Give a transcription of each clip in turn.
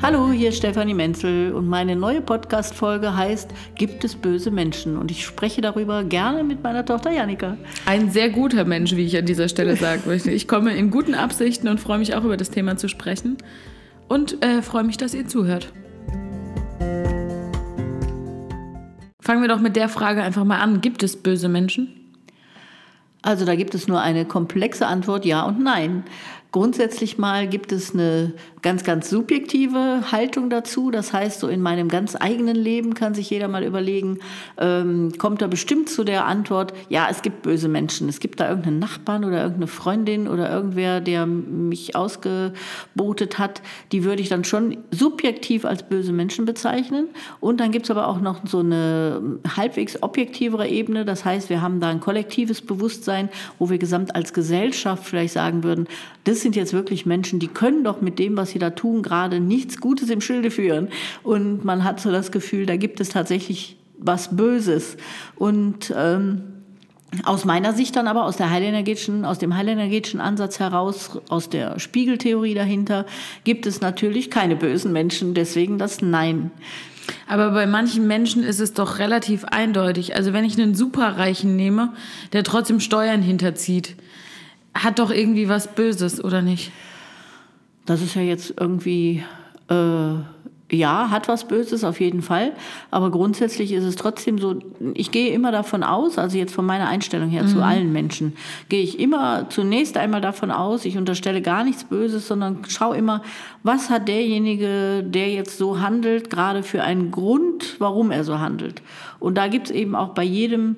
Hallo, hier ist Stefanie Menzel und meine neue Podcast-Folge heißt Gibt es böse Menschen? Und ich spreche darüber gerne mit meiner Tochter Janika. Ein sehr guter Mensch, wie ich an dieser Stelle sagen möchte. Ich komme in guten Absichten und freue mich auch über das Thema zu sprechen und äh, freue mich, dass ihr zuhört. Fangen wir doch mit der Frage einfach mal an. Gibt es böse Menschen? Also da gibt es nur eine komplexe Antwort, ja und nein. Grundsätzlich mal gibt es eine ganz, ganz subjektive Haltung dazu. Das heißt, so in meinem ganz eigenen Leben kann sich jeder mal überlegen, ähm, kommt er bestimmt zu der Antwort, ja, es gibt böse Menschen. Es gibt da irgendeinen Nachbarn oder irgendeine Freundin oder irgendwer, der mich ausgebotet hat. Die würde ich dann schon subjektiv als böse Menschen bezeichnen. Und dann gibt es aber auch noch so eine halbwegs objektivere Ebene. Das heißt, wir haben da ein kollektives Bewusstsein, wo wir gesamt als Gesellschaft vielleicht sagen würden, das das sind jetzt wirklich Menschen, die können doch mit dem, was sie da tun, gerade nichts Gutes im Schilde führen. Und man hat so das Gefühl, da gibt es tatsächlich was Böses. Und ähm, aus meiner Sicht dann aber aus der heilenergetischen, aus dem heilenergetischen Ansatz heraus, aus der Spiegeltheorie dahinter, gibt es natürlich keine bösen Menschen, deswegen das Nein. Aber bei manchen Menschen ist es doch relativ eindeutig. Also wenn ich einen Superreichen nehme, der trotzdem Steuern hinterzieht, hat doch irgendwie was Böses, oder nicht? Das ist ja jetzt irgendwie, äh, ja, hat was Böses auf jeden Fall. Aber grundsätzlich ist es trotzdem so, ich gehe immer davon aus, also jetzt von meiner Einstellung her mhm. zu allen Menschen, gehe ich immer zunächst einmal davon aus, ich unterstelle gar nichts Böses, sondern schaue immer, was hat derjenige, der jetzt so handelt, gerade für einen Grund, warum er so handelt. Und da gibt es eben auch bei jedem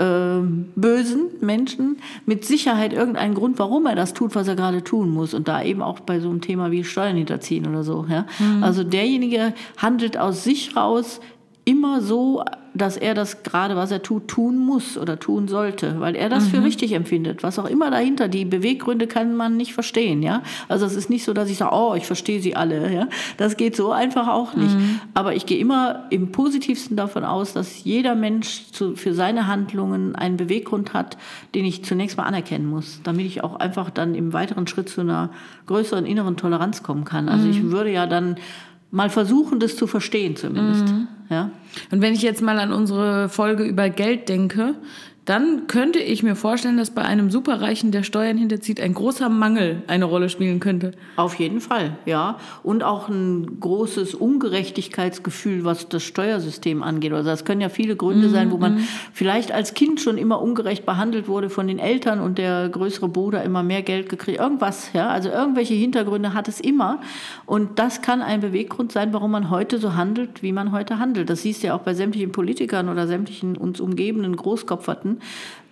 äh, bösen Menschen mit Sicherheit irgendeinen Grund, warum er das tut, was er gerade tun muss. Und da eben auch bei so einem Thema wie Steuern hinterziehen oder so. Ja? Mhm. Also derjenige handelt aus sich raus immer so, dass er das gerade, was er tut, tun muss oder tun sollte, weil er das mhm. für richtig empfindet. Was auch immer dahinter, die Beweggründe kann man nicht verstehen, ja. Also es ist nicht so, dass ich sage, oh, ich verstehe sie alle, ja. Das geht so einfach auch nicht. Mhm. Aber ich gehe immer im Positivsten davon aus, dass jeder Mensch zu, für seine Handlungen einen Beweggrund hat, den ich zunächst mal anerkennen muss, damit ich auch einfach dann im weiteren Schritt zu einer größeren inneren Toleranz kommen kann. Also mhm. ich würde ja dann mal versuchen, das zu verstehen zumindest. Mhm. Ja? Und wenn ich jetzt mal an unsere Folge über Geld denke, dann könnte ich mir vorstellen, dass bei einem Superreichen, der Steuern hinterzieht, ein großer Mangel eine Rolle spielen könnte. Auf jeden Fall, ja. Und auch ein großes Ungerechtigkeitsgefühl, was das Steuersystem angeht. Also das können ja viele Gründe mm, sein, wo man mm. vielleicht als Kind schon immer ungerecht behandelt wurde von den Eltern und der größere Bruder immer mehr Geld gekriegt. Irgendwas, ja. Also irgendwelche Hintergründe hat es immer. Und das kann ein Beweggrund sein, warum man heute so handelt, wie man heute handelt. Das siehst du ja auch bei sämtlichen Politikern oder sämtlichen uns umgebenden Großkopferten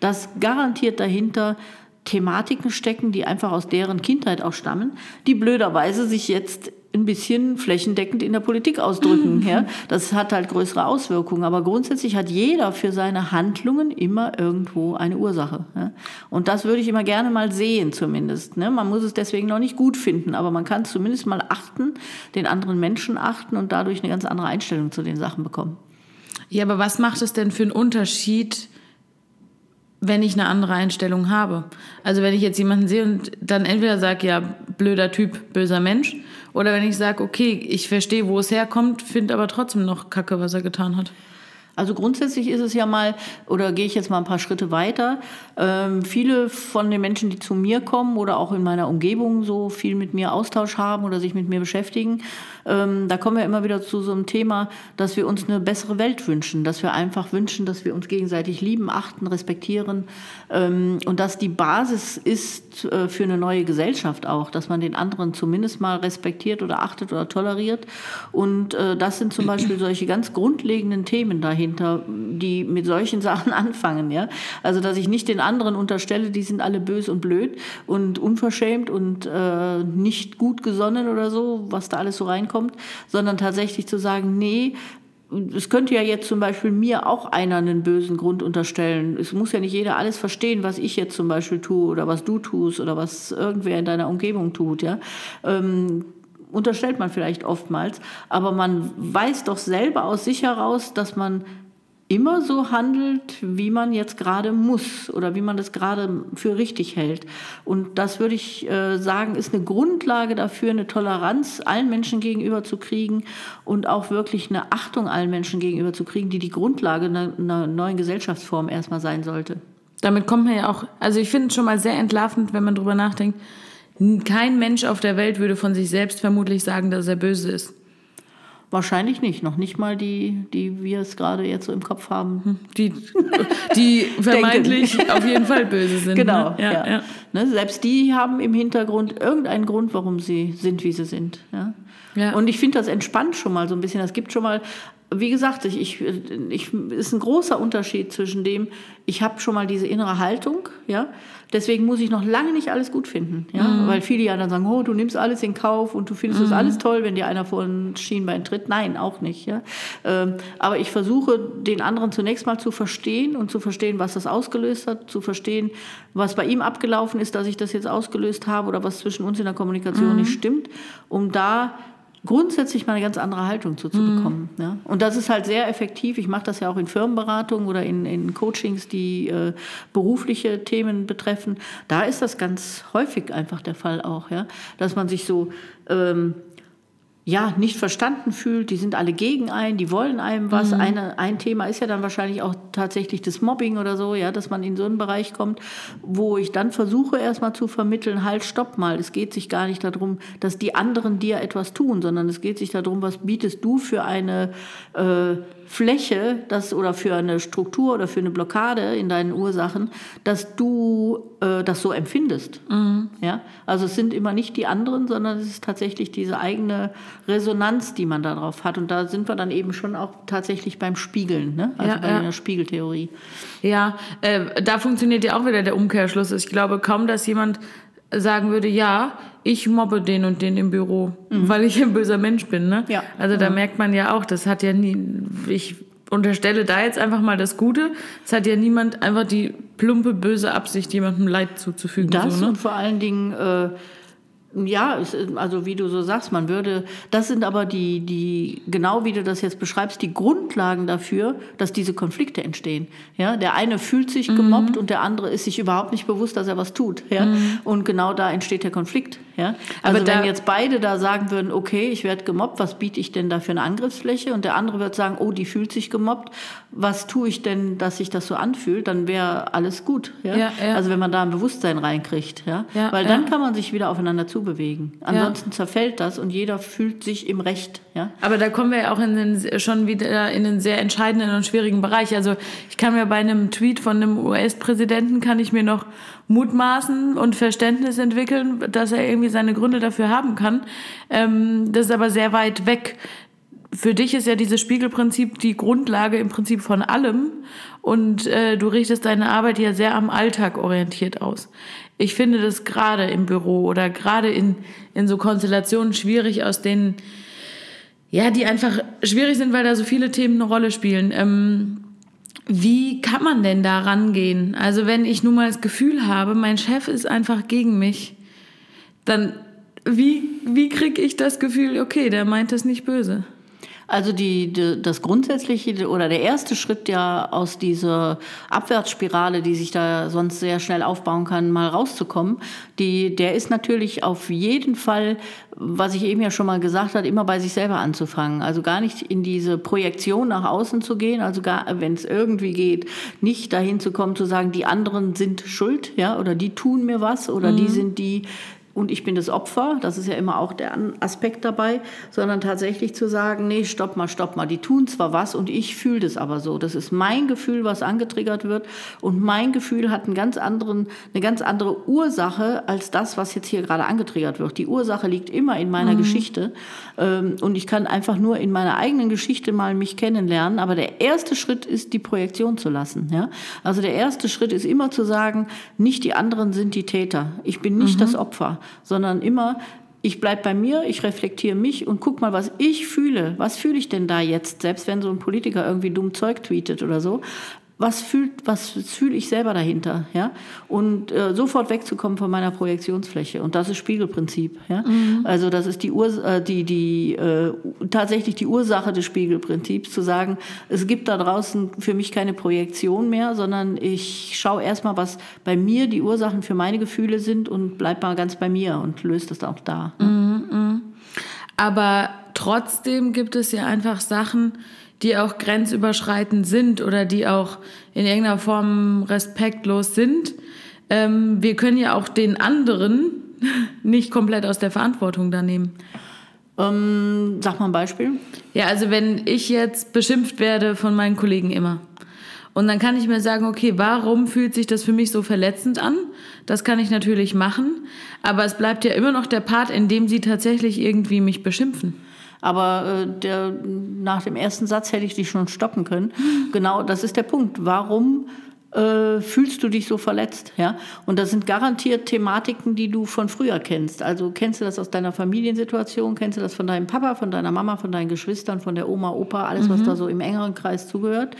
dass garantiert dahinter Thematiken stecken, die einfach aus deren Kindheit auch stammen, die blöderweise sich jetzt ein bisschen flächendeckend in der Politik ausdrücken. Ja? Das hat halt größere Auswirkungen. Aber grundsätzlich hat jeder für seine Handlungen immer irgendwo eine Ursache. Ja? Und das würde ich immer gerne mal sehen, zumindest. Ne? Man muss es deswegen noch nicht gut finden, aber man kann zumindest mal achten, den anderen Menschen achten und dadurch eine ganz andere Einstellung zu den Sachen bekommen. Ja, aber was macht es denn für einen Unterschied, wenn ich eine andere Einstellung habe. Also wenn ich jetzt jemanden sehe und dann entweder sage, ja, blöder Typ, böser Mensch, oder wenn ich sage, okay, ich verstehe, wo es herkommt, finde aber trotzdem noch Kacke, was er getan hat. Also grundsätzlich ist es ja mal, oder gehe ich jetzt mal ein paar Schritte weiter, ähm, viele von den Menschen, die zu mir kommen oder auch in meiner Umgebung so viel mit mir Austausch haben oder sich mit mir beschäftigen, ähm, da kommen wir immer wieder zu so einem Thema, dass wir uns eine bessere Welt wünschen, dass wir einfach wünschen, dass wir uns gegenseitig lieben, achten, respektieren ähm, und dass die Basis ist äh, für eine neue Gesellschaft auch, dass man den anderen zumindest mal respektiert oder achtet oder toleriert. Und äh, das sind zum Beispiel solche ganz grundlegenden Themen dahin dahinter, die mit solchen Sachen anfangen. Ja? Also, dass ich nicht den anderen unterstelle, die sind alle bös und blöd und unverschämt und äh, nicht gut gesonnen oder so, was da alles so reinkommt, sondern tatsächlich zu sagen, nee, es könnte ja jetzt zum Beispiel mir auch einer einen bösen Grund unterstellen. Es muss ja nicht jeder alles verstehen, was ich jetzt zum Beispiel tue oder was du tust oder was irgendwer in deiner Umgebung tut. Ja? Ähm, unterstellt man vielleicht oftmals, aber man weiß doch selber aus sich heraus, dass man immer so handelt, wie man jetzt gerade muss oder wie man das gerade für richtig hält. Und das würde ich äh, sagen, ist eine Grundlage dafür, eine Toleranz allen Menschen gegenüber zu kriegen und auch wirklich eine Achtung allen Menschen gegenüber zu kriegen, die die Grundlage einer, einer neuen Gesellschaftsform erstmal sein sollte. Damit kommt man ja auch, also ich finde es schon mal sehr entlarvend, wenn man drüber nachdenkt. Kein Mensch auf der Welt würde von sich selbst vermutlich sagen, dass er böse ist. Wahrscheinlich nicht, noch nicht mal die, die wir es gerade jetzt so im Kopf haben. Hm, die, die vermeintlich auf jeden Fall böse sind. Genau, ne? ja, ja. ja. Ne, selbst die haben im Hintergrund irgendeinen Grund, warum sie sind, wie sie sind. Ja? Ja. Und ich finde das entspannt schon mal so ein bisschen. Das gibt schon mal wie gesagt, ich, ich, ich, ist ein großer Unterschied zwischen dem, ich habe schon mal diese innere Haltung, ja, deswegen muss ich noch lange nicht alles gut finden, ja, mhm. weil viele ja dann sagen, oh, du nimmst alles in Kauf und du findest mhm. das alles toll, wenn dir einer vor ein Schienbein tritt. Nein, auch nicht, ja. Ähm, aber ich versuche, den anderen zunächst mal zu verstehen und zu verstehen, was das ausgelöst hat, zu verstehen, was bei ihm abgelaufen ist, dass ich das jetzt ausgelöst habe oder was zwischen uns in der Kommunikation mhm. nicht stimmt, um da grundsätzlich mal eine ganz andere Haltung zuzubekommen. Mhm. Ja? Und das ist halt sehr effektiv. Ich mache das ja auch in Firmenberatungen oder in, in Coachings, die äh, berufliche Themen betreffen. Da ist das ganz häufig einfach der Fall auch, ja? dass man sich so ähm, ja, nicht verstanden fühlt, die sind alle gegen einen, die wollen einem was. Mhm. Eine, ein Thema ist ja dann wahrscheinlich auch tatsächlich das Mobbing oder so, ja, dass man in so einen Bereich kommt, wo ich dann versuche erstmal zu vermitteln, halt, stopp mal, es geht sich gar nicht darum, dass die anderen dir etwas tun, sondern es geht sich darum, was bietest du für eine äh, Fläche das, oder für eine Struktur oder für eine Blockade in deinen Ursachen, dass du äh, das so empfindest. Mhm. Ja? Also es sind immer nicht die anderen, sondern es ist tatsächlich diese eigene Resonanz, die man darauf hat. Und da sind wir dann eben schon auch tatsächlich beim Spiegeln, ne? also ja, bei ja. der Spiegeltheorie. Ja, äh, da funktioniert ja auch wieder der Umkehrschluss. Ich glaube kaum, dass jemand sagen würde, ja, ich mobbe den und den im Büro, mhm. weil ich ein böser Mensch bin. Ne? Ja. Also da mhm. merkt man ja auch, das hat ja nie, ich unterstelle da jetzt einfach mal das Gute, es hat ja niemand einfach die plumpe, böse Absicht, jemandem Leid zuzufügen. Das so, ne? und vor allen Dingen... Äh ja, also wie du so sagst, man würde, das sind aber die, die, genau wie du das jetzt beschreibst, die Grundlagen dafür, dass diese Konflikte entstehen. Ja, der eine fühlt sich gemobbt mhm. und der andere ist sich überhaupt nicht bewusst, dass er was tut. Ja, mhm. und genau da entsteht der Konflikt. Ja, also aber wenn jetzt beide da sagen würden, okay, ich werde gemobbt, was biete ich denn da für eine Angriffsfläche? Und der andere wird sagen, oh, die fühlt sich gemobbt, was tue ich denn, dass sich das so anfühlt? Dann wäre alles gut. Ja? Ja, ja? Also wenn man da ein Bewusstsein reinkriegt, ja, ja weil dann kann man sich wieder aufeinander zu zubewegen. Ansonsten ja. zerfällt das und jeder fühlt sich im Recht. Ja? Aber da kommen wir ja auch in den, schon wieder in einen sehr entscheidenden und schwierigen Bereich. Also ich kann mir bei einem Tweet von einem US-Präsidenten kann ich mir noch mutmaßen und Verständnis entwickeln, dass er irgendwie seine Gründe dafür haben kann. Ähm, das ist aber sehr weit weg für dich ist ja dieses Spiegelprinzip die Grundlage im Prinzip von allem und äh, du richtest deine Arbeit ja sehr am Alltag orientiert aus. Ich finde das gerade im Büro oder gerade in, in so Konstellationen schwierig, aus denen, ja, die einfach schwierig sind, weil da so viele Themen eine Rolle spielen. Ähm, wie kann man denn da rangehen? Also wenn ich nun mal das Gefühl habe, mein Chef ist einfach gegen mich, dann wie, wie kriege ich das Gefühl, okay, der meint das nicht böse? Also die, die, das grundsätzliche oder der erste Schritt ja aus dieser Abwärtsspirale, die sich da sonst sehr schnell aufbauen kann, mal rauszukommen, die, der ist natürlich auf jeden Fall, was ich eben ja schon mal gesagt habe, immer bei sich selber anzufangen. Also gar nicht in diese Projektion nach außen zu gehen, also gar, wenn es irgendwie geht, nicht dahin zu kommen, zu sagen, die anderen sind schuld, ja, oder die tun mir was, oder mhm. die sind die, und ich bin das Opfer, das ist ja immer auch der Aspekt dabei, sondern tatsächlich zu sagen, nee, stopp mal, stopp mal, die tun zwar was und ich fühle das aber so. Das ist mein Gefühl, was angetriggert wird und mein Gefühl hat einen ganz anderen, eine ganz andere Ursache als das, was jetzt hier gerade angetriggert wird. Die Ursache liegt immer in meiner mhm. Geschichte ähm, und ich kann einfach nur in meiner eigenen Geschichte mal mich kennenlernen, aber der erste Schritt ist, die Projektion zu lassen. Ja? Also der erste Schritt ist immer zu sagen, nicht die anderen sind die Täter, ich bin nicht mhm. das Opfer sondern immer, ich bleibe bei mir, ich reflektiere mich und guck mal, was ich fühle. Was fühle ich denn da jetzt, selbst wenn so ein Politiker irgendwie dumm Zeug tweetet oder so? Was fühlt, was fühle ich selber dahinter, ja? Und äh, sofort wegzukommen von meiner Projektionsfläche. Und das ist Spiegelprinzip, ja? Mhm. Also das ist die Ur äh, die, die äh, tatsächlich die Ursache des Spiegelprinzips, zu sagen, es gibt da draußen für mich keine Projektion mehr, sondern ich schaue erstmal, was bei mir die Ursachen für meine Gefühle sind und bleib mal ganz bei mir und löse das auch da. Ne? Mhm, mh. Aber trotzdem gibt es ja einfach Sachen, die auch grenzüberschreitend sind oder die auch in irgendeiner Form respektlos sind. Ähm, wir können ja auch den anderen nicht komplett aus der Verantwortung da nehmen. Ähm, sag mal ein Beispiel. Ja, also wenn ich jetzt beschimpft werde von meinen Kollegen immer. Und dann kann ich mir sagen, okay, warum fühlt sich das für mich so verletzend an? Das kann ich natürlich machen. Aber es bleibt ja immer noch der Part, in dem sie tatsächlich irgendwie mich beschimpfen. Aber äh, der, nach dem ersten Satz hätte ich dich schon stoppen können. Genau, das ist der Punkt. Warum äh, fühlst du dich so verletzt? Ja? Und das sind garantiert Thematiken, die du von früher kennst. Also kennst du das aus deiner Familiensituation, kennst du das von deinem Papa, von deiner Mama, von deinen Geschwistern, von der Oma, Opa, alles, mhm. was da so im engeren Kreis zugehört.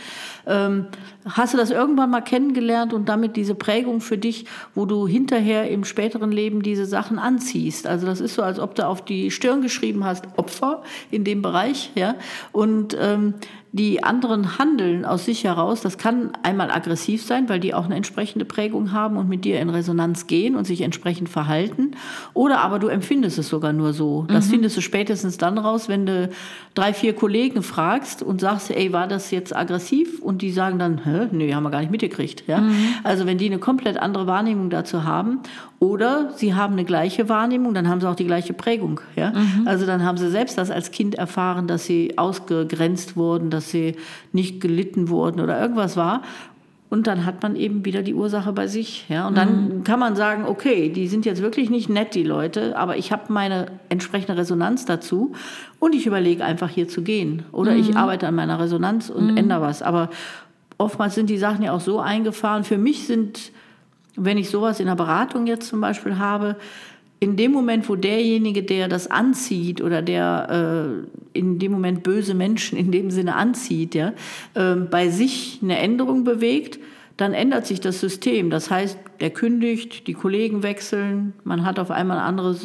Ähm, hast du das irgendwann mal kennengelernt und damit diese Prägung für dich, wo du hinterher im späteren Leben diese Sachen anziehst? Also das ist so, als ob du auf die Stirn geschrieben hast, Opfer in dem Bereich. Ja? Und ähm, die anderen handeln aus sich heraus. Das kann einmal aggressiv sein, weil die auch eine entsprechende Prägung haben und mit dir in Resonanz gehen und sich entsprechend verhalten. Oder aber du empfindest es sogar nur so. Das mhm. findest du spätestens dann raus, wenn du drei, vier Kollegen fragst und sagst, ey, war das jetzt aggressiv? Und die sagen dann, hä, nee, haben wir gar nicht mitgekriegt. Ja? Mhm. Also wenn die eine komplett andere Wahrnehmung dazu haben oder sie haben eine gleiche Wahrnehmung, dann haben sie auch die gleiche Prägung. Ja? Mhm. Also dann haben sie selbst das als Kind erfahren, dass sie ausgegrenzt wurden, dass sie nicht gelitten wurden oder irgendwas war. Und dann hat man eben wieder die Ursache bei sich. Ja? Und dann mhm. kann man sagen, okay, die sind jetzt wirklich nicht nett, die Leute, aber ich habe meine entsprechende Resonanz dazu und ich überlege einfach hier zu gehen. Oder mhm. ich arbeite an meiner Resonanz und mhm. ändere was. Aber oftmals sind die Sachen ja auch so eingefahren. Für mich sind wenn ich sowas in der Beratung jetzt zum Beispiel habe, in dem Moment, wo derjenige, der das anzieht oder der äh, in dem Moment böse Menschen in dem Sinne anzieht, ja, äh, bei sich eine Änderung bewegt, dann ändert sich das System. Das heißt, der kündigt, die Kollegen wechseln, man hat auf einmal eine andere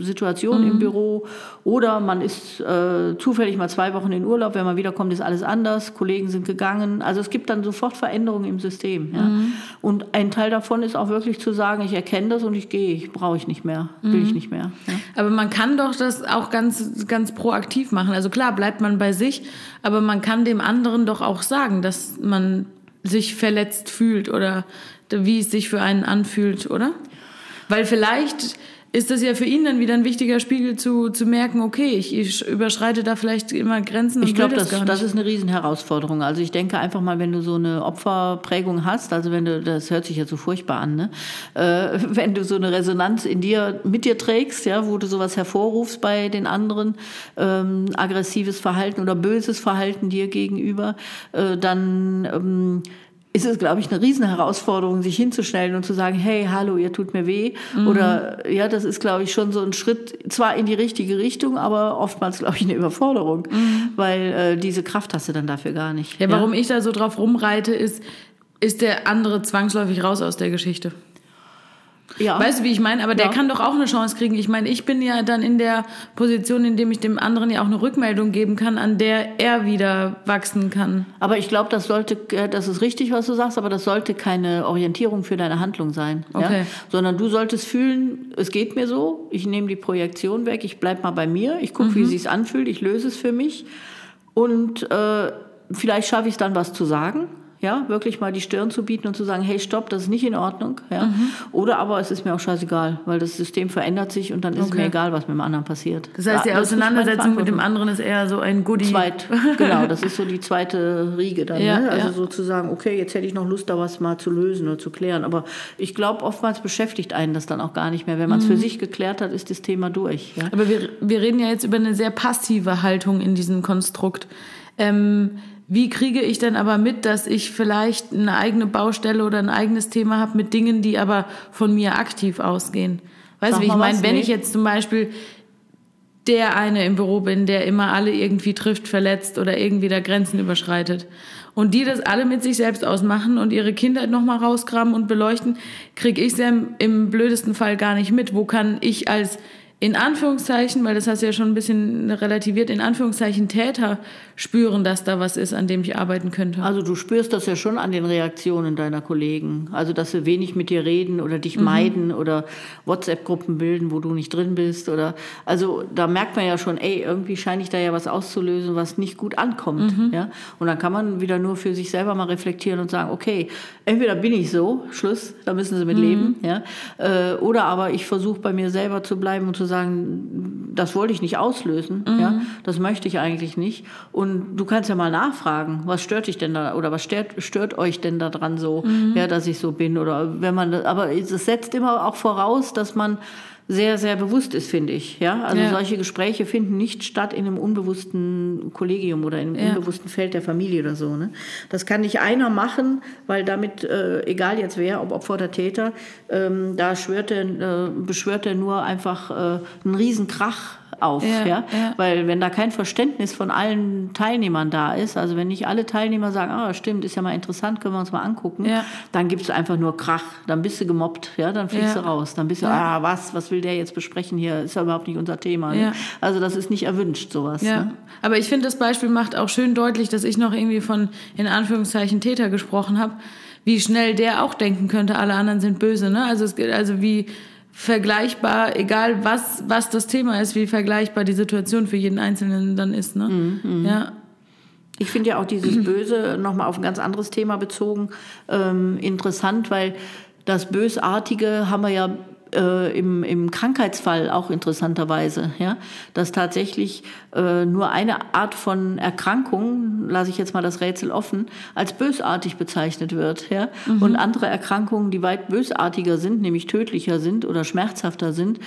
Situation mhm. im Büro oder man ist äh, zufällig mal zwei Wochen in Urlaub, wenn man wiederkommt, ist alles anders, Kollegen sind gegangen. Also es gibt dann sofort Veränderungen im System. Ja? Mhm. Und ein Teil davon ist auch wirklich zu sagen, ich erkenne das und ich gehe, ich brauche ich nicht mehr, will mhm. ich nicht mehr. Ja? Aber man kann doch das auch ganz, ganz proaktiv machen. Also klar, bleibt man bei sich, aber man kann dem anderen doch auch sagen, dass man sich verletzt fühlt oder wie es sich für einen anfühlt, oder? Weil vielleicht ist das ja für ihn dann wieder ein wichtiger Spiegel zu, zu merken, okay, ich, ich überschreite da vielleicht immer Grenzen. Ich glaube, das, das, das ist eine Riesenherausforderung. Also ich denke einfach mal, wenn du so eine Opferprägung hast, also wenn du, das hört sich ja so furchtbar an, ne? Äh, wenn du so eine Resonanz in dir, mit dir trägst, ja, wo du sowas hervorrufst bei den anderen, ähm, aggressives Verhalten oder böses Verhalten dir gegenüber, äh, dann ähm, ist es, glaube ich, eine Riesenherausforderung, sich hinzustellen und zu sagen, hey, hallo, ihr tut mir weh. Mhm. Oder ja, das ist, glaube ich, schon so ein Schritt, zwar in die richtige Richtung, aber oftmals, glaube ich, eine Überforderung, mhm. weil äh, diese Kraft hast du dann dafür gar nicht. Ja, warum ja? ich da so drauf rumreite, ist, ist der andere zwangsläufig raus aus der Geschichte. Ja. Weißt du, wie ich meine? Aber der ja. kann doch auch eine Chance kriegen. Ich meine, ich bin ja dann in der Position, in dem ich dem anderen ja auch eine Rückmeldung geben kann, an der er wieder wachsen kann. Aber ich glaube, das sollte, äh, das ist richtig, was du sagst, aber das sollte keine Orientierung für deine Handlung sein. Okay. Ja? Sondern du solltest fühlen, es geht mir so, ich nehme die Projektion weg, ich bleibe mal bei mir, ich gucke, mhm. wie es sich anfühlt, ich löse es für mich. Und äh, vielleicht schaffe ich es dann, was zu sagen ja, wirklich mal die Stirn zu bieten und zu sagen, hey, stopp, das ist nicht in Ordnung, ja. Mhm. Oder aber es ist mir auch scheißegal, weil das System verändert sich und dann ist okay. mir egal, was mit dem anderen passiert. Das heißt, die ja, Auseinandersetzung mit dem anderen ist eher so ein Goodie. Zweit, genau, das ist so die zweite Riege dann, ja, ne? Also ja. sozusagen, okay, jetzt hätte ich noch Lust, da was mal zu lösen oder zu klären. Aber ich glaube, oftmals beschäftigt einen das dann auch gar nicht mehr. Wenn man es mhm. für sich geklärt hat, ist das Thema durch. Ja? Aber wir, wir reden ja jetzt über eine sehr passive Haltung in diesem Konstrukt. Ähm, wie kriege ich denn aber mit, dass ich vielleicht eine eigene Baustelle oder ein eigenes Thema habe mit Dingen, die aber von mir aktiv ausgehen? Weißt du, wie ich meine? Wenn ich jetzt zum Beispiel der eine im Büro bin, der immer alle irgendwie trifft, verletzt oder irgendwie da Grenzen überschreitet und die das alle mit sich selbst ausmachen und ihre Kindheit nochmal rausgraben und beleuchten, kriege ich es ja im blödesten Fall gar nicht mit. Wo kann ich als in Anführungszeichen, weil das hast du ja schon ein bisschen relativiert, in Anführungszeichen Täter spüren, dass da was ist, an dem ich arbeiten könnte. Also du spürst das ja schon an den Reaktionen deiner Kollegen. Also dass sie wenig mit dir reden oder dich mhm. meiden oder WhatsApp-Gruppen bilden, wo du nicht drin bist. Oder also da merkt man ja schon, ey, irgendwie scheine ich da ja was auszulösen, was nicht gut ankommt. Mhm. Ja? Und dann kann man wieder nur für sich selber mal reflektieren und sagen, okay, entweder bin ich so, Schluss, da müssen sie mit mhm. leben. Ja? Äh, oder aber ich versuche bei mir selber zu bleiben und zu sagen, das wollte ich nicht auslösen, mhm. ja, das möchte ich eigentlich nicht. Und du kannst ja mal nachfragen, was stört dich denn da oder was stört, stört euch denn daran so, mhm. ja, dass ich so bin oder wenn man, aber es setzt immer auch voraus, dass man sehr, sehr bewusst ist, finde ich. Ja? Also ja. solche Gespräche finden nicht statt in einem unbewussten Kollegium oder in einem ja. unbewussten Feld der Familie oder so. Ne? Das kann nicht einer machen, weil damit, äh, egal jetzt wer, ob Opfer oder Täter, ähm, da schwört er, äh, beschwört er nur einfach äh, einen Riesenkrach auf. Ja, ja? ja, Weil wenn da kein Verständnis von allen Teilnehmern da ist, also wenn nicht alle Teilnehmer sagen, ah, stimmt, ist ja mal interessant, können wir uns mal angucken, ja. dann gibt es einfach nur Krach, dann bist du gemobbt, ja, dann fliegst du raus, dann bist du, ah, was, was will der jetzt besprechen hier, ist ja überhaupt nicht unser Thema. Ne? Also das ist nicht erwünscht, sowas. Ja. Ne? Aber ich finde, das Beispiel macht auch schön deutlich, dass ich noch irgendwie von, in Anführungszeichen, Täter gesprochen habe, wie schnell der auch denken könnte, alle anderen sind böse. Ne? Also, es, also wie vergleichbar, egal was, was das Thema ist, wie vergleichbar die Situation für jeden Einzelnen dann ist. Ne? Mhm. Ja. Ich finde ja auch dieses Böse nochmal auf ein ganz anderes Thema bezogen ähm, interessant, weil das Bösartige haben wir ja äh, im, im Krankheitsfall auch interessanterweise, ja, dass tatsächlich äh, nur eine Art von Erkrankung, lasse ich jetzt mal das Rätsel offen, als bösartig bezeichnet wird, ja, mhm. und andere Erkrankungen, die weit bösartiger sind, nämlich tödlicher sind oder schmerzhafter sind,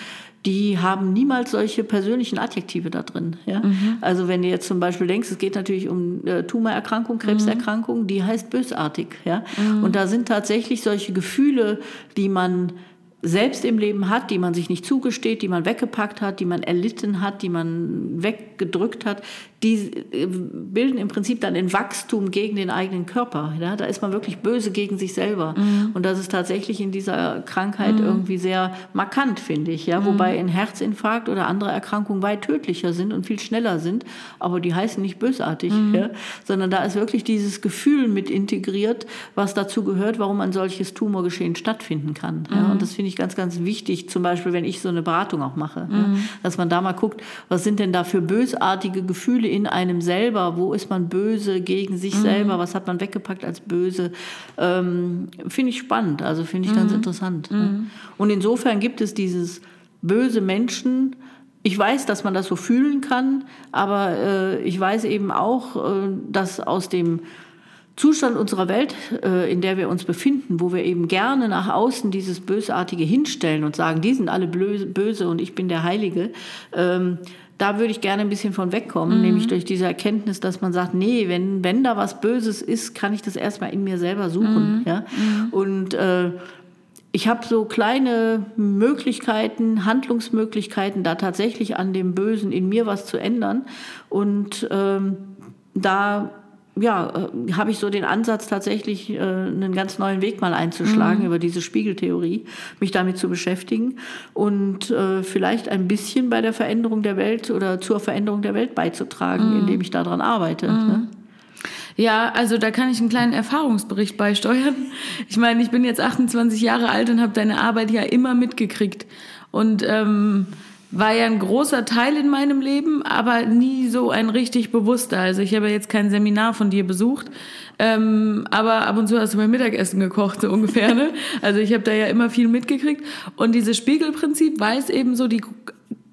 die haben niemals solche persönlichen Adjektive da drin. Ja? Mhm. Also wenn du jetzt zum Beispiel denkst, es geht natürlich um äh, Tumorerkrankung, Krebserkrankung, mhm. die heißt bösartig. Ja? Mhm. Und da sind tatsächlich solche Gefühle, die man selbst im Leben hat, die man sich nicht zugesteht, die man weggepackt hat, die man erlitten hat, die man weggedrückt hat, die äh, bilden im Prinzip dann ein Wachstum gegen den eigenen Körper. Ja? Da ist man wirklich böse gegen sich selber. Mhm. Und das ist tatsächlich in dieser Krankheit mhm. irgendwie sehr markant, finde ich. Ja? Mhm. Wobei ein Herzinfarkt oder andere Erkrankungen weit tödlicher sind und viel schneller sind, aber die heißen nicht bösartig, mhm. ja? sondern da ist wirklich dieses Gefühl mit integriert, was dazu gehört, warum ein solches Tumorgeschehen stattfinden kann. Ja? Und das finde ich ganz, ganz wichtig, zum Beispiel, wenn ich so eine Beratung auch mache? Mhm. dass man da mal guckt, was sind denn da für bösartige Gefühle in einem selber, wo ist man böse gegen sich mhm. selber, was hat man weggepackt als böse, ähm, finde ich spannend, also finde ich mhm. ganz interessant. Ne? Mhm. Und insofern gibt es dieses böse Menschen, ich weiß, dass man das so fühlen kann, aber äh, ich weiß eben auch, äh, dass aus dem Zustand unserer Welt, äh, in der wir uns befinden, wo wir eben gerne nach außen dieses Bösartige hinstellen und sagen, die sind alle böse und ich bin der Heilige, ähm, da würde ich gerne ein bisschen von wegkommen, mhm. nämlich durch diese Erkenntnis, dass man sagt, nee, wenn, wenn da was Böses ist, kann ich das erstmal in mir selber suchen. Mhm. Ja? Mhm. Und äh, ich habe so kleine Möglichkeiten, Handlungsmöglichkeiten, da tatsächlich an dem Bösen in mir was zu ändern. Und ähm, da ja, äh, habe ich so den Ansatz tatsächlich äh, einen ganz neuen Weg mal einzuschlagen mhm. über diese Spiegeltheorie, mich damit zu beschäftigen und äh, vielleicht ein bisschen bei der Veränderung der Welt oder zur Veränderung der Welt beizutragen, mhm. indem ich daran arbeite. Mhm. Ne? Ja, also da kann ich einen kleinen Erfahrungsbericht beisteuern. Ich meine, ich bin jetzt 28 Jahre alt und habe deine Arbeit ja immer mitgekriegt und ähm, war ja ein großer Teil in meinem Leben, aber nie so ein richtig bewusster. Also ich habe jetzt kein Seminar von dir besucht, ähm, aber ab und zu hast du mein Mittagessen gekocht, so ungefähr. Ne? Also ich habe da ja immer viel mitgekriegt. Und dieses Spiegelprinzip weiß eben so die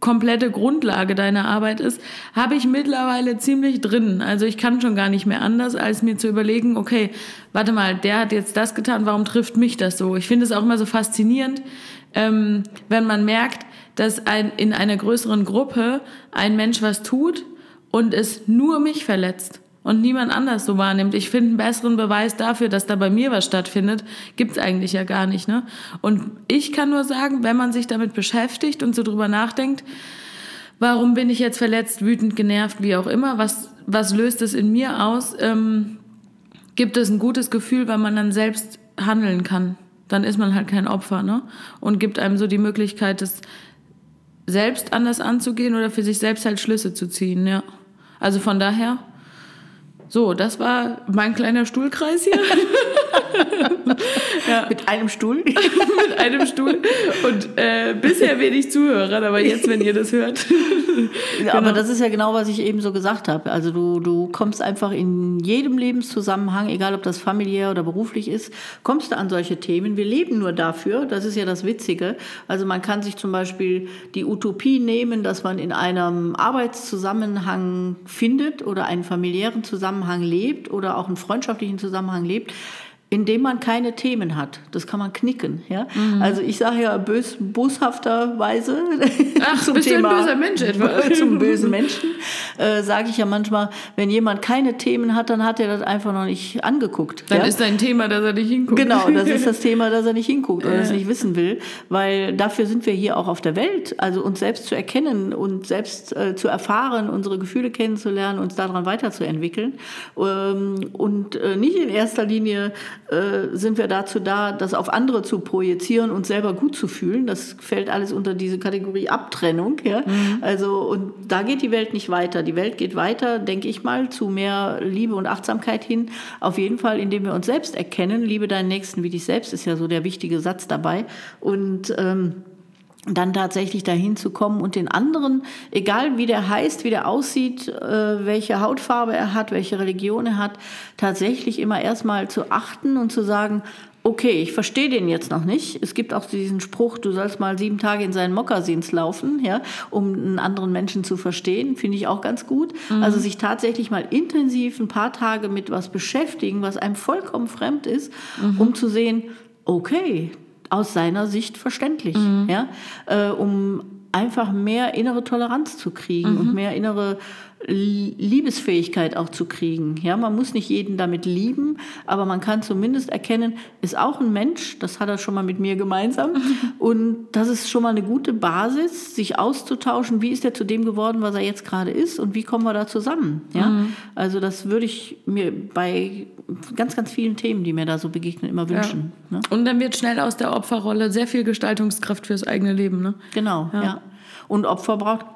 komplette Grundlage deiner Arbeit ist, habe ich mittlerweile ziemlich drin. Also ich kann schon gar nicht mehr anders, als mir zu überlegen, okay, warte mal, der hat jetzt das getan, warum trifft mich das so? Ich finde es auch immer so faszinierend, ähm, wenn man merkt, dass ein, in einer größeren Gruppe ein Mensch was tut und es nur mich verletzt und niemand anders so wahrnimmt. Ich finde einen besseren Beweis dafür, dass da bei mir was stattfindet, gibt's eigentlich ja gar nicht. Ne? Und ich kann nur sagen, wenn man sich damit beschäftigt und so drüber nachdenkt, warum bin ich jetzt verletzt, wütend, genervt, wie auch immer, was, was löst es in mir aus, ähm, gibt es ein gutes Gefühl, weil man dann selbst handeln kann. Dann ist man halt kein Opfer, ne? Und gibt einem so die Möglichkeit, das selbst anders anzugehen oder für sich selbst halt Schlüsse zu ziehen, ja. Also von daher, so, das war mein kleiner Stuhlkreis hier. ja. Mit einem Stuhl? Mit einem Stuhl. Und äh, bisher wenig Zuhörer, aber jetzt, wenn ihr das hört. genau. Aber das ist ja genau, was ich eben so gesagt habe. Also du, du kommst einfach in jedem Lebenszusammenhang, egal ob das familiär oder beruflich ist, kommst du an solche Themen. Wir leben nur dafür, das ist ja das Witzige. Also man kann sich zum Beispiel die Utopie nehmen, dass man in einem Arbeitszusammenhang findet oder einen familiären Zusammenhang lebt oder auch einen freundschaftlichen Zusammenhang lebt indem man keine Themen hat. Das kann man knicken. Ja? Mhm. Also ich sage ja bös, boshafterweise Ach, zum bist Thema, du ein böser Mensch etwa? zum bösen Menschen äh, sage ich ja manchmal, wenn jemand keine Themen hat, dann hat er das einfach noch nicht angeguckt. Dann ja? ist ein Thema, dass er nicht hinguckt. Genau, das ist das Thema, dass er nicht hinguckt oder es nicht wissen will, weil dafür sind wir hier auch auf der Welt, also uns selbst zu erkennen und selbst äh, zu erfahren, unsere Gefühle kennenzulernen, uns daran weiterzuentwickeln ähm, und äh, nicht in erster Linie äh, sind wir dazu da, das auf andere zu projizieren und selber gut zu fühlen. Das fällt alles unter diese Kategorie Abtrennung. Ja? Mhm. Also, und da geht die Welt nicht weiter. Die Welt geht weiter, denke ich mal, zu mehr Liebe und Achtsamkeit hin. Auf jeden Fall, indem wir uns selbst erkennen. Liebe deinen Nächsten wie dich selbst ist ja so der wichtige Satz dabei. Und ähm, dann tatsächlich dahin zu kommen und den anderen, egal wie der heißt, wie der aussieht, äh, welche Hautfarbe er hat, welche Religion er hat, tatsächlich immer erstmal zu achten und zu sagen, okay, ich verstehe den jetzt noch nicht. Es gibt auch diesen Spruch, du sollst mal sieben Tage in seinen Mokassins laufen, ja, um einen anderen Menschen zu verstehen, finde ich auch ganz gut. Mhm. Also sich tatsächlich mal intensiv ein paar Tage mit was beschäftigen, was einem vollkommen fremd ist, mhm. um zu sehen, okay, aus seiner Sicht verständlich, mhm. ja, äh, um einfach mehr innere Toleranz zu kriegen mhm. und mehr innere Liebesfähigkeit auch zu kriegen. Ja, man muss nicht jeden damit lieben, aber man kann zumindest erkennen, ist auch ein Mensch, das hat er schon mal mit mir gemeinsam. Und das ist schon mal eine gute Basis, sich auszutauschen, wie ist er zu dem geworden, was er jetzt gerade ist und wie kommen wir da zusammen. Ja? Mhm. Also das würde ich mir bei ganz, ganz vielen Themen, die mir da so begegnen, immer wünschen. Ja. Ne? Und dann wird schnell aus der Opferrolle sehr viel Gestaltungskraft fürs eigene Leben. Ne? Genau, ja. ja. Und Opfer braucht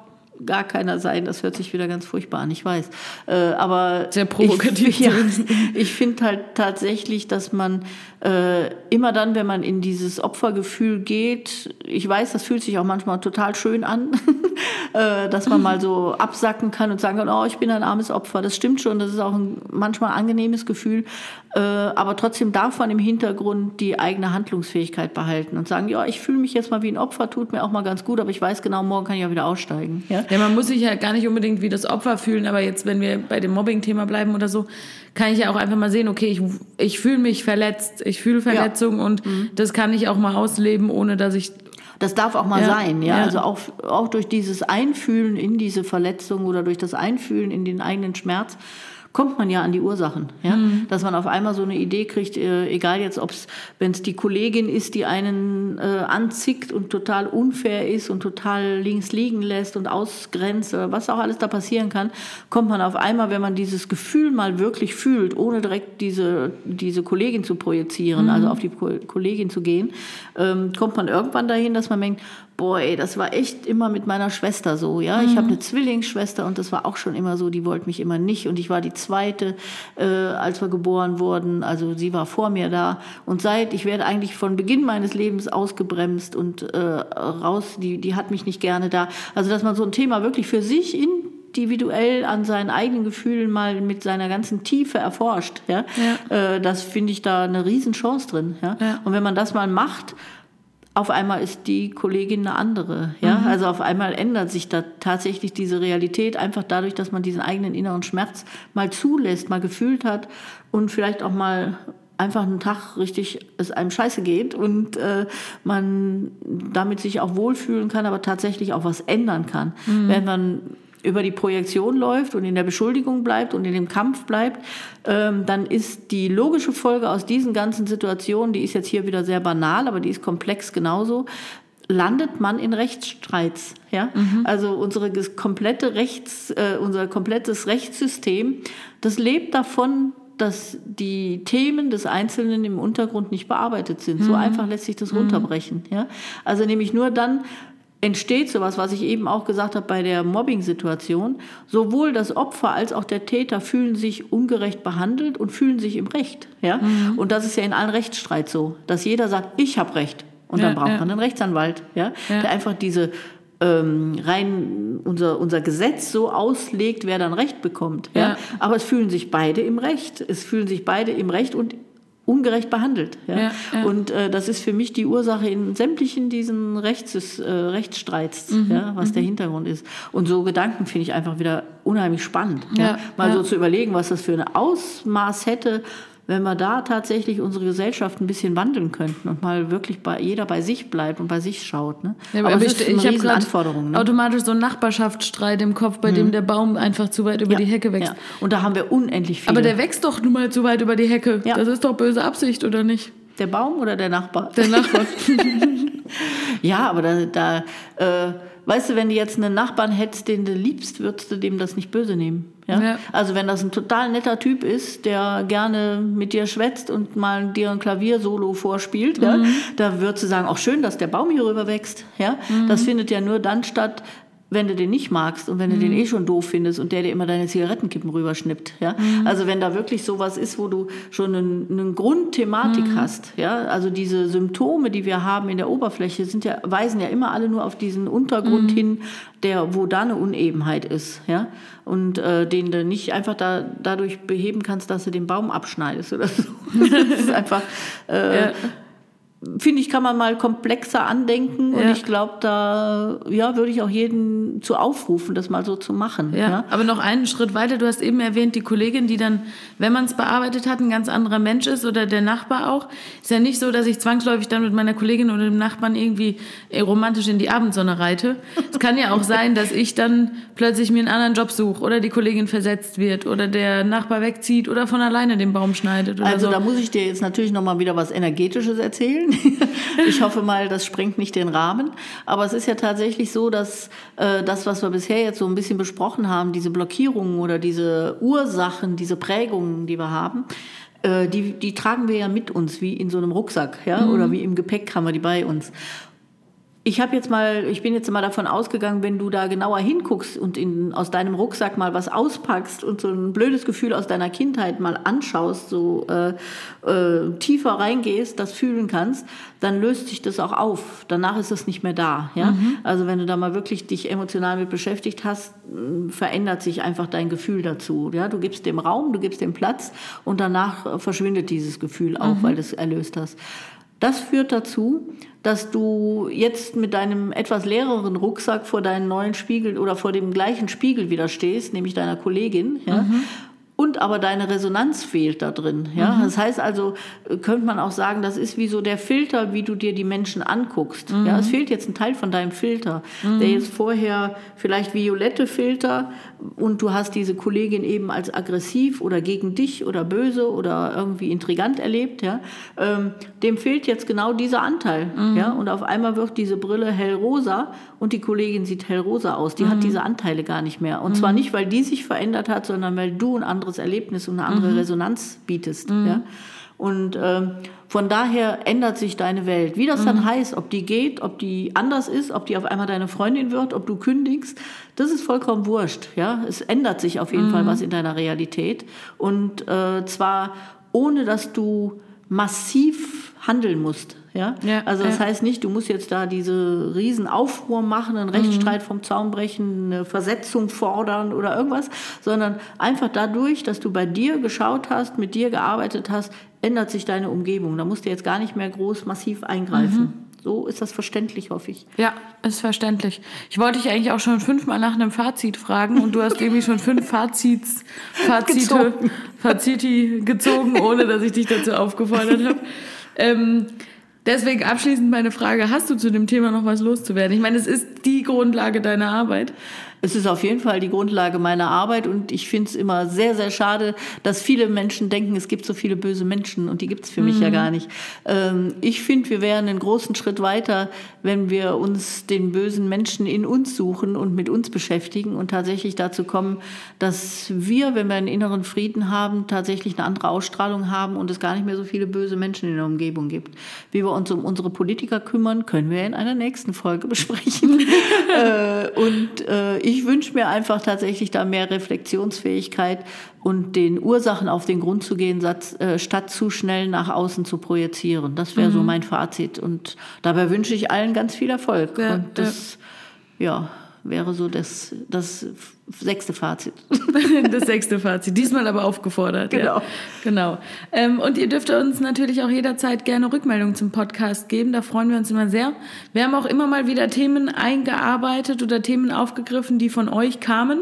gar keiner sein. Das hört sich wieder ganz furchtbar an, ich weiß. Äh, aber sehr provokativ. Ich, ja, ich finde halt tatsächlich, dass man äh, immer dann, wenn man in dieses Opfergefühl geht, ich weiß, das fühlt sich auch manchmal total schön an, äh, dass man mal so absacken kann und sagen kann, oh, ich bin ein armes Opfer. Das stimmt schon, das ist auch ein manchmal angenehmes Gefühl. Äh, aber trotzdem darf man im Hintergrund die eigene Handlungsfähigkeit behalten und sagen, ja, ich fühle mich jetzt mal wie ein Opfer, tut mir auch mal ganz gut, aber ich weiß genau, morgen kann ich auch wieder aussteigen. Ja, ja man muss sich ja gar nicht unbedingt wie das Opfer fühlen, aber jetzt, wenn wir bei dem Mobbing-Thema bleiben oder so, kann ich ja auch einfach mal sehen, okay, ich, ich fühle mich verletzt, ich fühle Verletzung ja. und mhm. das kann ich auch mal ausleben, ohne dass ich das darf auch mal ja, sein, ja? ja. Also auch, auch durch dieses Einfühlen in diese Verletzung oder durch das Einfühlen in den eigenen Schmerz kommt man ja an die Ursachen. Ja? Mhm. Dass man auf einmal so eine Idee kriegt, äh, egal jetzt, ob es, wenn es die Kollegin ist, die einen äh, anzickt und total unfair ist und total links liegen lässt und ausgrenzt oder was auch alles da passieren kann, kommt man auf einmal, wenn man dieses Gefühl mal wirklich fühlt, ohne direkt diese, diese Kollegin zu projizieren, mhm. also auf die Kollegin zu gehen, ähm, kommt man irgendwann dahin, dass man denkt, boah, ey, das war echt immer mit meiner Schwester so, ja. Mhm. Ich habe eine Zwillingsschwester und das war auch schon immer so, die wollte mich immer nicht und ich war die zweite, äh, als wir geboren wurden. Also sie war vor mir da und seit, ich werde eigentlich von Beginn meines Lebens ausgebremst und äh, raus, die, die hat mich nicht gerne da. Also dass man so ein Thema wirklich für sich individuell an seinen eigenen Gefühlen mal mit seiner ganzen Tiefe erforscht, ja, ja. Äh, das finde ich da eine Riesenchance drin, ja? ja. Und wenn man das mal macht, auf einmal ist die Kollegin eine andere. Ja? Mhm. Also auf einmal ändert sich da tatsächlich diese Realität, einfach dadurch, dass man diesen eigenen inneren Schmerz mal zulässt, mal gefühlt hat und vielleicht auch mal einfach einen Tag richtig es einem scheiße geht und äh, man damit sich auch wohlfühlen kann, aber tatsächlich auch was ändern kann. Mhm. Wenn man über die Projektion läuft und in der Beschuldigung bleibt und in dem Kampf bleibt, ähm, dann ist die logische Folge aus diesen ganzen Situationen, die ist jetzt hier wieder sehr banal, aber die ist komplex genauso, landet man in Rechtsstreits. Ja? Mhm. Also unsere komplette Rechts, äh, unser komplettes Rechtssystem, das lebt davon, dass die Themen des Einzelnen im Untergrund nicht bearbeitet sind. So einfach lässt sich das runterbrechen. Ja? Also nämlich nur dann entsteht sowas, was ich eben auch gesagt habe bei der Mobbing-Situation. Sowohl das Opfer als auch der Täter fühlen sich ungerecht behandelt und fühlen sich im Recht. Ja? Und das ist ja in allen Rechtsstreit so, dass jeder sagt, ich habe Recht. Und dann Ja, braucht ja. man einen Rechtsanwalt, ja? Ja. der einfach diese ähm, rein unser, unser Gesetz so auslegt, wer dann Recht bekommt. Ja? Ja. Aber es fühlen sich beide im Recht. Es fühlen sich beide im Recht und ungerecht behandelt. Ja? Ja, ja. Und äh, das ist für mich die Ursache in sämtlichen diesen Rechts, äh, Rechtsstreits, Mhm, ja, was der Hintergrund ist. Und so Gedanken finde ich einfach wieder unheimlich spannend. Ja? Mal so zu überlegen, was das für ein Ausmaß hätte, wenn wir da tatsächlich unsere Gesellschaft ein bisschen wandeln könnten und mal wirklich bei jeder bei sich bleibt und bei sich schaut. Ne? Ja, aber, es ich, ist eine ich habe gerade Riesenanforderung. Ne? automatisch so einen Nachbarschaftsstreit im Kopf, bei dem der Baum einfach zu weit über Ja, die Hecke wächst. Ja. Und da haben wir unendlich viele. Aber der wächst doch nun mal zu weit über die Hecke. Ja. Das ist doch böse Absicht, oder nicht? der Baum oder der Nachbar? Der Nachbar. Ja, aber da, da äh, weißt du, wenn du jetzt einen Nachbarn hättest, den du liebst, würdest du dem das nicht böse nehmen. Ja? Ja. Also wenn das ein total netter Typ ist, der gerne mit dir schwätzt und mal dir ein Klaviersolo vorspielt, ja, da würdest du sagen, auch schön, dass der Baum hier rüber wächst. Ja? Das findet ja nur dann statt, wenn du den nicht magst und wenn du den eh schon doof findest und der dir immer deine Zigarettenkippen rüberschnippt. Ja? Also wenn da wirklich sowas ist, wo du schon eine Grundthematik hast, ja, also diese Symptome, die wir haben in der Oberfläche, sind ja, weisen ja immer alle nur auf diesen Untergrund hin, der, wo da eine Unebenheit ist, ja, und äh, den du nicht einfach da, dadurch beheben kannst, dass du den Baum abschneidest oder so. das ist einfach, äh, Ja. Finde ich, kann man mal komplexer andenken und Ja. ich glaube, da ja, würde ich auch jeden zu aufrufen, das mal so zu machen. Ja, Ja. aber noch einen Schritt weiter. Du hast eben erwähnt, die Kollegin, die dann, wenn man es bearbeitet hat, ein ganz anderer Mensch ist oder der Nachbar auch. Ist ja nicht so, dass ich zwangsläufig dann mit meiner Kollegin oder dem Nachbarn irgendwie romantisch in die Abendsonne reite. Es kann ja auch sein, dass ich dann plötzlich mir einen anderen Job suche oder die Kollegin versetzt wird oder der Nachbar wegzieht oder von alleine den Baum schneidet oder Also so. da muss ich dir jetzt natürlich noch mal wieder was Energetisches erzählen. Ich hoffe mal, das sprengt nicht den Rahmen. Aber es ist ja tatsächlich so, dass äh, das, was wir bisher jetzt so ein bisschen besprochen haben, diese Blockierungen oder diese Ursachen, diese Prägungen, die wir haben, äh, die, die tragen wir ja mit uns, wie in so einem Rucksack, ja, oder wie im Gepäck haben wir die bei uns. Ich habe jetzt mal, ich bin jetzt mal davon ausgegangen, wenn du da genauer hinguckst und in, aus deinem Rucksack mal was auspackst und so ein blödes Gefühl aus deiner Kindheit mal anschaust, so äh, äh, tiefer reingehst, das fühlen kannst, dann löst sich das auch auf. Danach ist das nicht mehr da. Ja? Also wenn du da mal wirklich dich emotional mit beschäftigt hast, mh, verändert sich einfach dein Gefühl dazu. Ja? Du gibst dem Raum, du gibst dem Platz und danach äh, verschwindet dieses Gefühl auch, weil du es erlöst hast. Das führt dazu, dass du jetzt mit deinem etwas leereren Rucksack vor deinen neuen Spiegel oder vor dem gleichen Spiegel wieder stehst, nämlich deiner Kollegin, ja. Und aber deine Resonanz fehlt da drin. Ja? Das heißt also, äh, könnte man auch sagen, das ist wie so der Filter, wie du dir die Menschen anguckst. Ja? Es fehlt jetzt ein Teil von deinem Filter, der jetzt vorher vielleicht violette Filter und du hast diese Kollegin eben als aggressiv oder gegen dich oder böse oder irgendwie intrigant erlebt. Ja? Ähm, dem fehlt jetzt genau dieser Anteil. Ja? Und auf einmal wird diese Brille hellrosa und die Kollegin sieht hellrosa aus. Die hat diese Anteile gar nicht mehr. Und zwar nicht, weil die sich verändert hat, sondern weil du ein anderes Erlebnis und eine andere Resonanz bietest. Ja? Und ähm, von daher ändert sich deine Welt. Wie das dann heißt, ob die geht, ob die anders ist, ob die auf einmal deine Freundin wird, ob du kündigst, das ist vollkommen wurscht. Ja? Es ändert sich auf jeden Fall was in deiner Realität. Und äh, zwar ohne, dass du massiv handeln musst. Ja? Ja, also das ja. heißt nicht, du musst jetzt da diese riesen Aufruhr machen, einen Rechtsstreit vom Zaun brechen, eine Versetzung fordern oder irgendwas, sondern einfach dadurch, dass du bei dir geschaut hast, mit dir gearbeitet hast, ändert sich deine Umgebung. Da musst du jetzt gar nicht mehr groß massiv eingreifen. So ist das verständlich, hoffe ich. Ja, ist verständlich. Ich wollte dich eigentlich auch schon fünfmal nach einem Fazit fragen und du hast irgendwie schon fünf Fazits, Fazite, Gezogen. Faziti gezogen, ohne dass ich dich dazu aufgefordert habe. Ähm, deswegen abschließend meine Frage, hast du zu dem Thema noch was loszuwerden? Ich meine, es ist die Grundlage deiner Arbeit. Es ist auf jeden Fall die Grundlage meiner Arbeit und ich finde es immer sehr, sehr schade, dass viele Menschen denken, es gibt so viele böse Menschen und die gibt es für mich ja gar nicht. Ähm, ich finde, wir wären einen großen Schritt weiter, wenn wir uns den bösen Menschen in uns suchen und mit uns beschäftigen und tatsächlich dazu kommen, dass wir, wenn wir einen inneren Frieden haben, tatsächlich eine andere Ausstrahlung haben und es gar nicht mehr so viele böse Menschen in der Umgebung gibt. Wie wir uns um unsere Politiker kümmern, können wir in einer nächsten Folge besprechen. äh, und äh, ich wünsche mir einfach tatsächlich da mehr Reflexionsfähigkeit und den Ursachen auf den Grund zu gehen, äh, statt zu schnell nach außen zu projizieren. Das wäre mhm. so mein Fazit. Und dabei wünsche ich allen ganz viel Erfolg. Ja, und das, ja. ja wäre so das, das sechste Fazit. das sechste Fazit. Diesmal aber aufgefordert. Genau. Ja. genau. Ähm, und ihr dürft uns natürlich auch jederzeit gerne Rückmeldungen zum Podcast geben. Da freuen wir uns immer sehr. Wir haben auch immer mal wieder Themen eingearbeitet oder Themen aufgegriffen, die von euch kamen.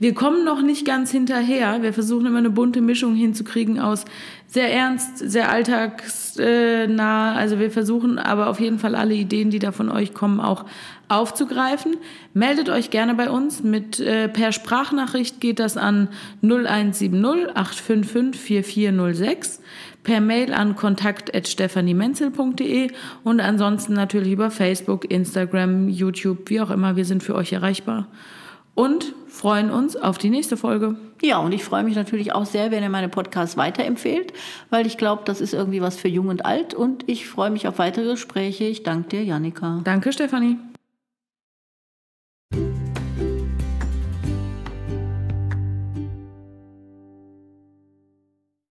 Wir kommen noch nicht ganz hinterher. Wir versuchen immer eine bunte Mischung hinzukriegen aus sehr ernst, sehr alltagsnah. Also wir versuchen aber auf jeden Fall alle Ideen, die da von euch kommen, auch aufzugreifen. Meldet euch gerne bei uns. Mit, äh, per Sprachnachricht geht das an 0170 855 4406 per Mail an kontakt.stephaniemenzel.de und ansonsten natürlich über Facebook, Instagram, YouTube, wie auch immer. Wir sind für euch erreichbar und freuen uns auf die nächste Folge. Ja, und ich freue mich natürlich auch sehr, wenn ihr meine Podcasts weiterempfehlt, weil ich glaube, das ist irgendwie was für jung und alt. Und ich freue mich auf weitere Gespräche. Ich danke dir, Janika. Danke, Stefanie.